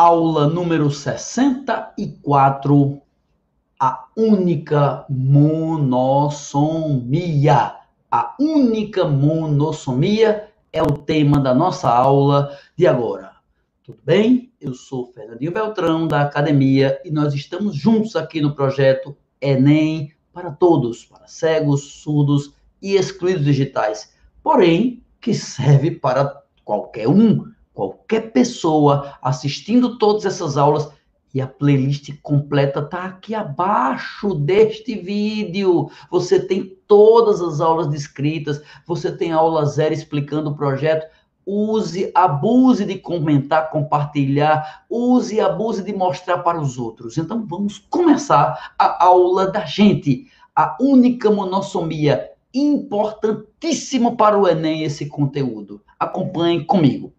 aula número 64, a única monossomia. A única monossomia é o tema da nossa aula de agora. Tudo bem? Eu sou Fernandinho Beltrão, da Academia, e nós estamos juntos aqui no projeto Enem para todos, para cegos, surdos e excluídos digitais. Porém, que serve para qualquer um qualquer pessoa assistindo todas essas aulas e a playlist completa está aqui abaixo deste vídeo. Você tem todas as aulas descritas, você tem aula zero explicando o projeto. Use, abuse de comentar, compartilhar, use, abuse de mostrar para os outros. Então vamos começar a aula da gente. A única monossomia importantíssimo para o Enem esse conteúdo. Acompanhe comigo.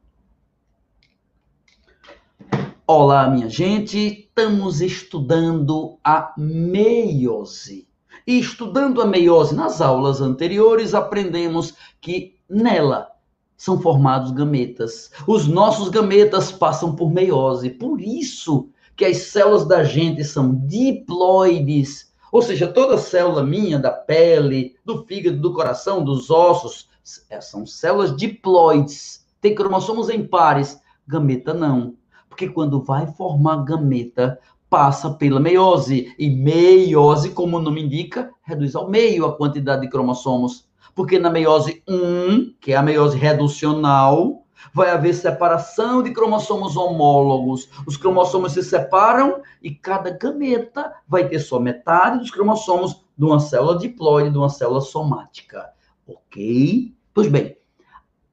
Olá, minha gente. Estamos estudando a meiose. E estudando a meiose nas aulas anteriores, aprendemos que nela são formados gametas. Os nossos gametas passam por meiose. Por isso que as células da gente são diploides. Ou seja, toda célula minha, da pele, do fígado, do coração, dos ossos, é, são células diploides. Tem cromossomos em pares. Gameta não porque quando vai formar gameta, passa pela meiose. E meiose, como o nome indica, reduz ao meio a quantidade de cromossomos. Porque na meiose 1, que é a meiose reducional, vai haver separação de cromossomos homólogos. Os cromossomos se separam e cada gameta vai ter só metade dos cromossomos de uma célula diploide, de uma célula somática. Ok? Pois bem,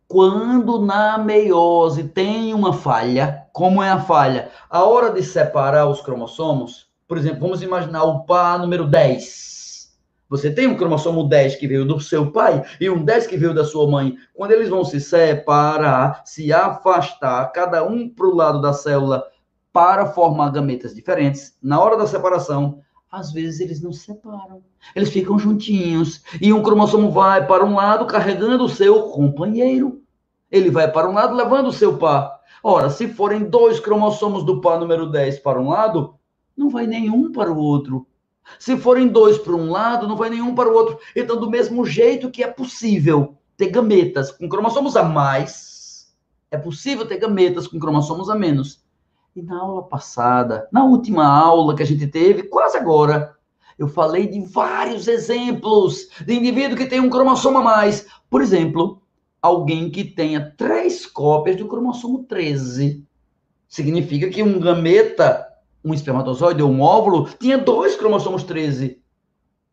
quando na meiose tem uma falha, como é a falha? A hora de separar os cromossomos, por exemplo, vamos imaginar o par número 10. Você tem um cromossomo 10 que veio do seu pai e um 10 que veio da sua mãe. Quando eles vão se separar, se afastar, cada um para o lado da célula para formar gametas diferentes, na hora da separação, às vezes eles não se separam. Eles ficam juntinhos. E um cromossomo vai para um lado carregando o seu companheiro. Ele vai para um lado levando o seu par. Ora, se forem dois cromossomos do par número 10 para um lado, não vai nenhum para o outro. Se forem dois para um lado, não vai nenhum para o outro. Então, do mesmo jeito que é possível ter gametas com cromossomos a mais, é possível ter gametas com cromossomos a menos. E na aula passada, na última aula que a gente teve, quase agora, eu falei de vários exemplos de indivíduo que tem um cromossomo a mais. Por exemplo, alguém que tenha três cópias do cromossomo 13. Significa que um gameta, um espermatozoide ou um óvulo, tinha dois cromossomos 13.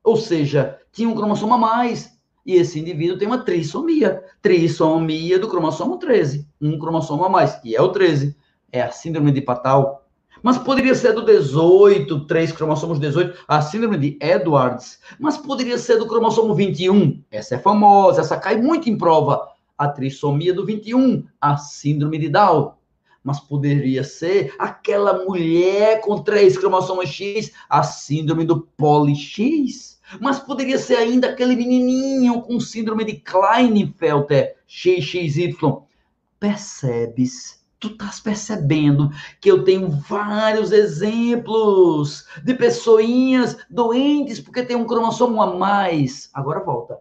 Ou seja, tinha um cromossomo a mais. E esse indivíduo tem uma trissomia. Trissomia do cromossomo 13. Um cromossomo a mais, que é o 13 é a síndrome de Patal. Mas poderia ser do 18, três cromossomos 18, a síndrome de Edwards. Mas poderia ser do cromossomo 21. Essa é famosa, essa cai muito em prova. A trissomia do 21, a síndrome de Down. Mas poderia ser aquela mulher com três cromossomos X, a síndrome do poli-X. Mas poderia ser ainda aquele menininho com síndrome de Klinefelter, XXY. Percebes? Tu estás percebendo que eu tenho vários exemplos de pessoinhas doentes porque tem um cromossomo a mais. Agora volta.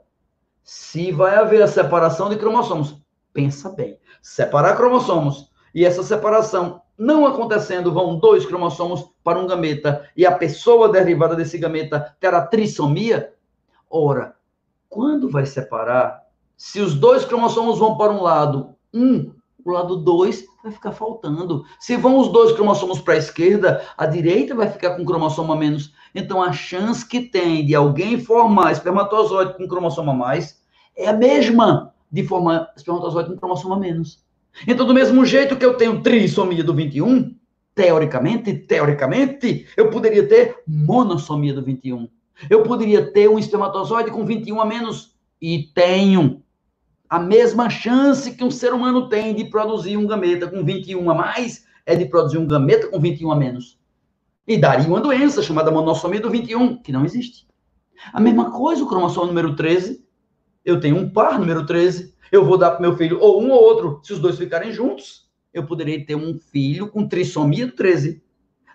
Se vai haver a separação de cromossomos, pensa bem. Separar cromossomos e essa separação não acontecendo, vão dois cromossomos para um gameta e a pessoa derivada desse gameta terá trissomia? Ora, quando vai separar, se os dois cromossomos vão para um lado, um o lado 2 vai ficar faltando. Se vão os dois cromossomos para a esquerda, a direita vai ficar com cromossomo a menos. Então, a chance que tem de alguém formar espermatozoide com cromossomo a mais é a mesma de formar espermatozoide com cromossomo a menos. Então, do mesmo jeito que eu tenho trissomia do 21, teoricamente, teoricamente, eu poderia ter monossomia do 21. Eu poderia ter um espermatozoide com 21 a menos e tenho a mesma chance que um ser humano tem de produzir um gameta com 21 a mais é de produzir um gameta com 21 a menos. E daria uma doença chamada monossomia do 21, que não existe. A mesma coisa o cromossomo número 13. Eu tenho um par número 13. Eu vou dar para meu filho ou um ou outro, se os dois ficarem juntos. eu poderei ter um filho com trissomia do 13.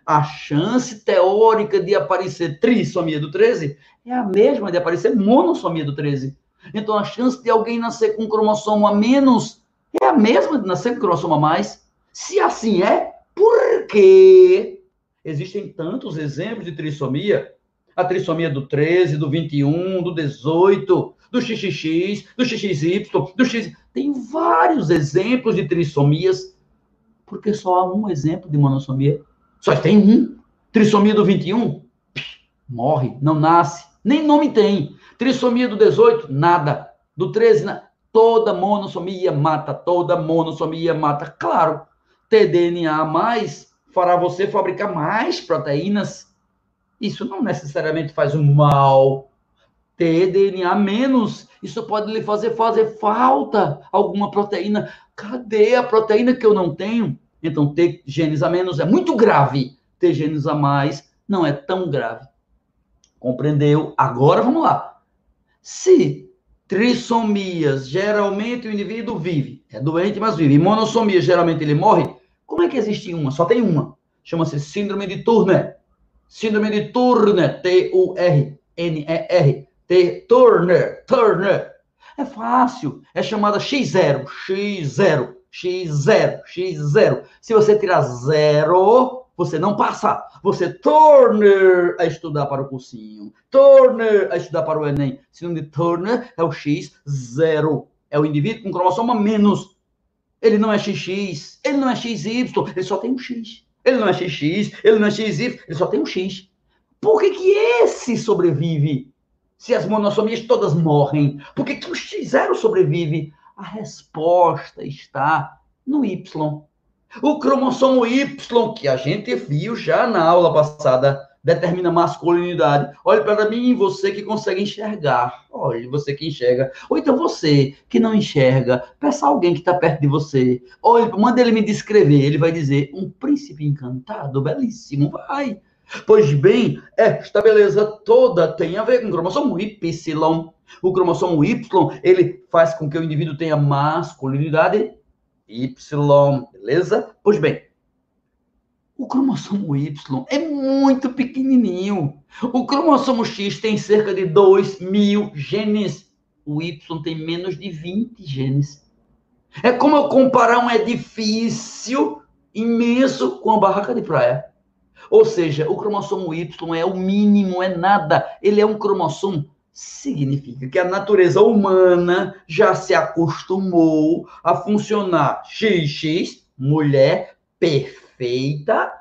A chance teórica de aparecer trissomia do 13 é a mesma de aparecer monossomia do 13. Então, a chance de alguém nascer com um cromossomo a menos é a mesma de nascer com cromossomo a mais. Se assim é, por que existem tantos exemplos de trissomia? A trissomia do 13, do 21, do 18, do XXX, do XXY, do X. Tem vários exemplos de trissomias, porque só há um exemplo de monossomia. Só tem um. Trissomia do 21, morre, não nasce, nem nome tem. Trissomia do 18, nada. Do 13, toda monossomia mata, toda monossomia mata. Claro, tDNA mais fará você fabricar mais proteínas. Isso não necessariamente faz um mal. tDNA menos, isso pode lhe fazer fazer falta alguma proteína. Cadê a proteína que eu não tenho? Então, ter genes a menos é muito grave. Ter genes a mais não é tão grave. Compreendeu? Agora vamos lá. Se trissomias, geralmente o indivíduo vive, é doente, mas vive. E monossomia, geralmente ele morre. Como é que existe uma? Só tem uma. Chama-se síndrome de Turner. Síndrome de Turner, T-U-R-N-E-R. T Turner, Turner. É fácil. É chamada X0, X0, X0, X0. Se você tirar zero, você não passa. Você Turner a estudar para o cursinho. Turner a estudar para o Enem. Sinônimo de Turner é o X0. É o indivíduo com cromossomo menos. Ele não é XX, ele não é XY, ele só tem um X. Ele não é XX, ele não é XY, ele só tem um X. Por que, que esse sobrevive? Se as monossomias todas morrem, por que, que o X0 sobrevive? A resposta está no Y. O cromossomo Y, que a gente viu já na aula passada, determina masculinidade. Olhe para mim, você que consegue enxergar. Olhe, você que enxerga. Ou então você que não enxerga, peça alguém que está perto de você. Olhe, manda ele me descrever. Ele vai dizer: um príncipe encantado, belíssimo. Vai. Pois bem, esta beleza toda tem a ver com o cromossomo Y. O cromossomo Y, ele faz com que o indivíduo tenha masculinidade Y, beleza? Pois bem, o cromossomo Y é muito pequenininho. O cromossomo X tem cerca de 2 mil genes. O Y tem menos de 20 genes. É como eu comparar um edifício imenso com uma barraca de praia. Ou seja, o cromossomo Y é o mínimo, é nada. Ele é um cromossomo significa que a natureza humana já se acostumou a funcionar XX, mulher perfeita,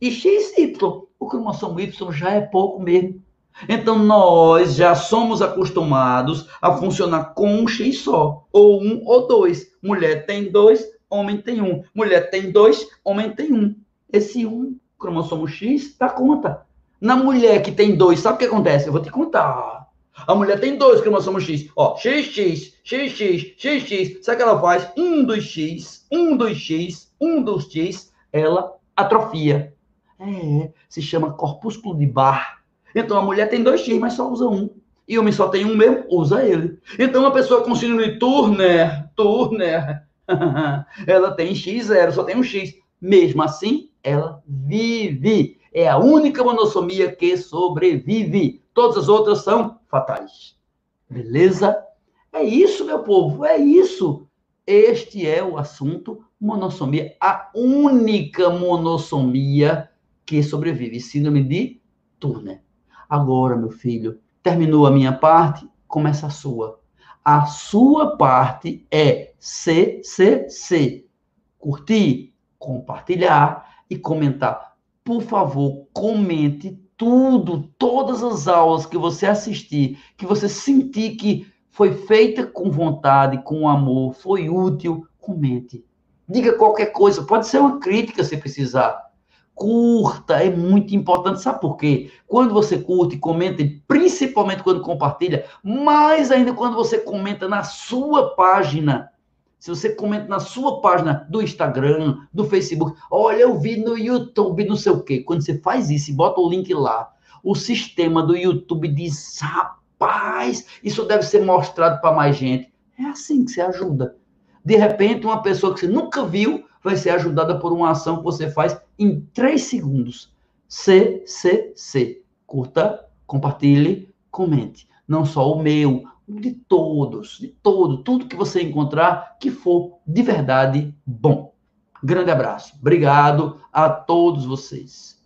e XY, o cromossomo Y já é pouco mesmo. Então nós já somos acostumados a funcionar com um X só, ou um ou dois. Mulher tem dois, homem tem um. Mulher tem dois, homem tem um. Esse um cromossomo X dá conta. Na mulher que tem dois, sabe o que acontece? Eu vou te contar. A mulher tem dois cromossomos X. Ó, XX, XX, XX. Sabe o que ela faz? Um dos X, um dos X, um dos X, ela atrofia. É, se chama corpúsculo de Barr. Então a mulher tem dois X, mas só usa um. E o homem só tem um mesmo, usa ele. Então uma pessoa com síndrome de Turner, Turner, ela tem X0, só tem um X. Mesmo assim, ela vive. É a única monossomia que sobrevive. Todas as outras são fatais. Beleza? É isso, meu povo, é isso. Este é o assunto monossomia, a única monossomia que sobrevive, síndrome de Turner. Agora, meu filho, terminou a minha parte, começa a sua. A sua parte é CCC. Curtir, compartilhar e comentar. Por favor, comente tudo, todas as aulas que você assistir, que você sentir que foi feita com vontade, com amor, foi útil, comente. Diga qualquer coisa, pode ser uma crítica se precisar. Curta, é muito importante. Sabe por quê? Quando você curte, comenta, principalmente quando compartilha, mais ainda quando você comenta na sua página, se você comenta na sua página do Instagram, do Facebook, olha, eu vi no YouTube, não sei o quê. Quando você faz isso e bota o link lá, o sistema do YouTube diz: rapaz, isso deve ser mostrado para mais gente. É assim que você ajuda. De repente, uma pessoa que você nunca viu vai ser ajudada por uma ação que você faz em três segundos. CCC. Curta, compartilhe, comente. Não só o meu, de todos, de todo, tudo que você encontrar que for de verdade bom. Grande abraço. Obrigado a todos vocês.